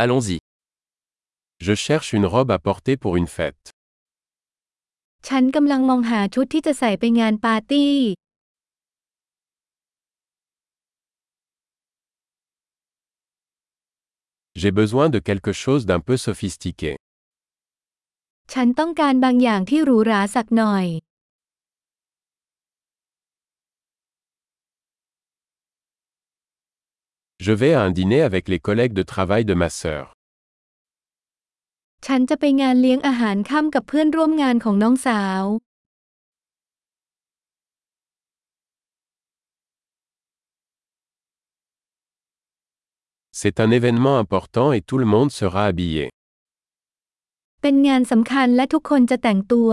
Allons-y. Je cherche une robe à porter pour une fête. ฉันกำลังมองหาชุดที่จะใส่ไปงานปาร์ตี้ J'ai besoin de quelque chose d'un peu sophistiqué. ฉันต้องการบางอย่างที่หรูหราสักหน่อย Je vais à un dîner avec les collègues de travail de ma sœur. ฉันจะไปงานเลี้ยงอาหารค่ำกับเพื่อนร่วมงานของน้องสาว C'est un événement important et tout le monde sera habillé. เป็นงานสำคัญและทุกคนจะแต่งตัว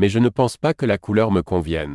mais je ne pense pas que la couleur me convienne.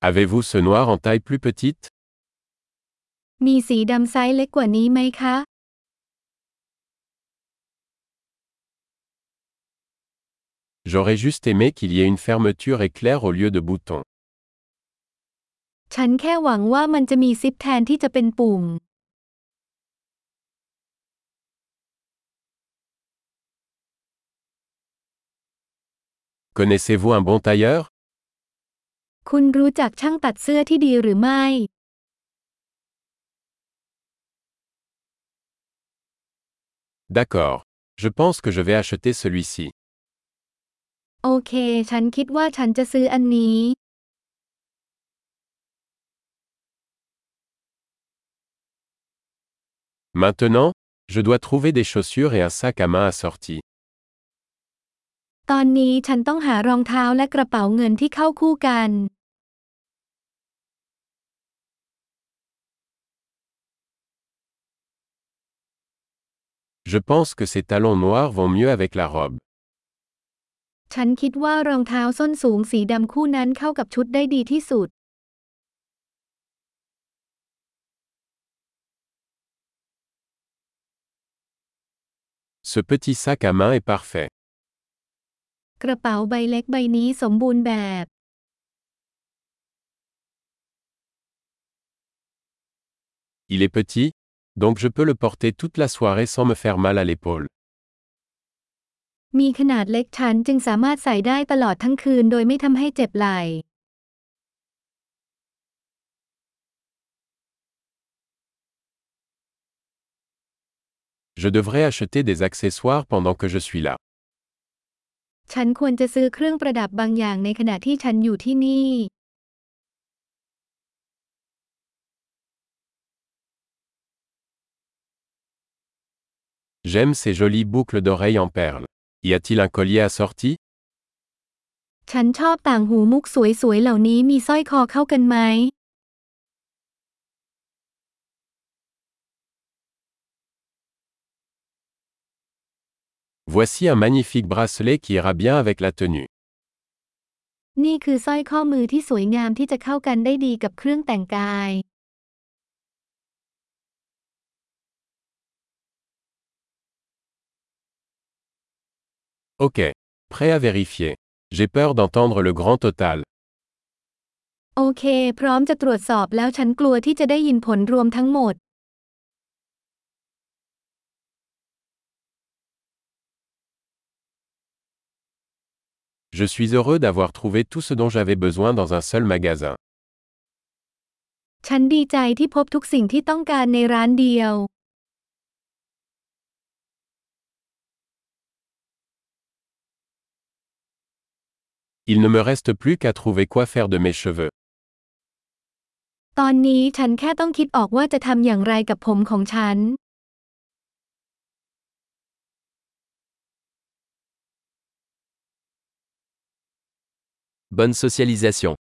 Avez-vous ce noir en taille plus petite J'aurais juste aimé qu'il y ait une fermeture éclair au lieu de boutons. ฉันแค่หวังว่ามันจะมีซิปแทนที่จะเป็นปุ่ม Connaissez-vous un bon tailleur คุณรู้จักช่างตัดเสื้อที่ดีหรือไม่ D'accord. Je pense que je vais acheter celui-ci. โอเค ฉันคิดว่าฉันจะซื้ออันนี้ Maintenant, je dois trouver des chaussures et un sac à main assorti. ตอนนี้ฉันต้องหารองเท้าและกระเป๋าเงินที่เข้าคู่กัน Je pense que ces talons noirs vont mieux avec la robe. ฉันคิดว่ารองเท้าส้นสูงสีดำคู่นั้นเข้ากับชุดได้ดีที่สุด Ce petit sac à main est parfait. กระเป๋าใบเล็กใบนี้สมบูรณ์แบบ Il est petit, donc je peux le porter toute la soirée sans me faire mal à l'épaule. มีขนาดเล็กฉันจึงสามารถใส่ได้ตลอดทั้งคืนโดยไม่ทำให้เจ็บไหล่ Je devrais acheter des accessoires pendant que je suis là. ฉันควรจะซื้อเครื่องประดับบางอย่างในขณะที่ฉันอยู่ที่นี่ J'aime ces jolies boucles d'oreilles en perles. Y a-t-il un collier assorti ฉันชอบต่างหูมุกสวยๆเหล่านี้มีสร้อยคอเข้ากันไหม Voici un magnifique bracelet qui ira bien avec la tenue. นี่คือสร้อยข้อมือที่สวยงามที่จะเข้ากันได้ดีกับเครื่องแต่งกาย Ok. Prêt à vérifier. J'ai peur d'entendre le grand total. โอเค พร้อมจะตรวจสอบแล้วฉันกลัวที่จะได้ยินผลรวมทั้งหมด Je suis heureux d'avoir trouvé tout ce dont j'avais besoin dans un seul magasin. ฉันดีใจที่พบทุกสิ่งที่ต้องการในร้านเดียว Il ne me reste plus qu'à trouver quoi faire de mes cheveux. ตอนนี้ฉันแค่ต้องคิดออกว่าจะทำอย่างไรกับผมของฉัน Bonne socialisation.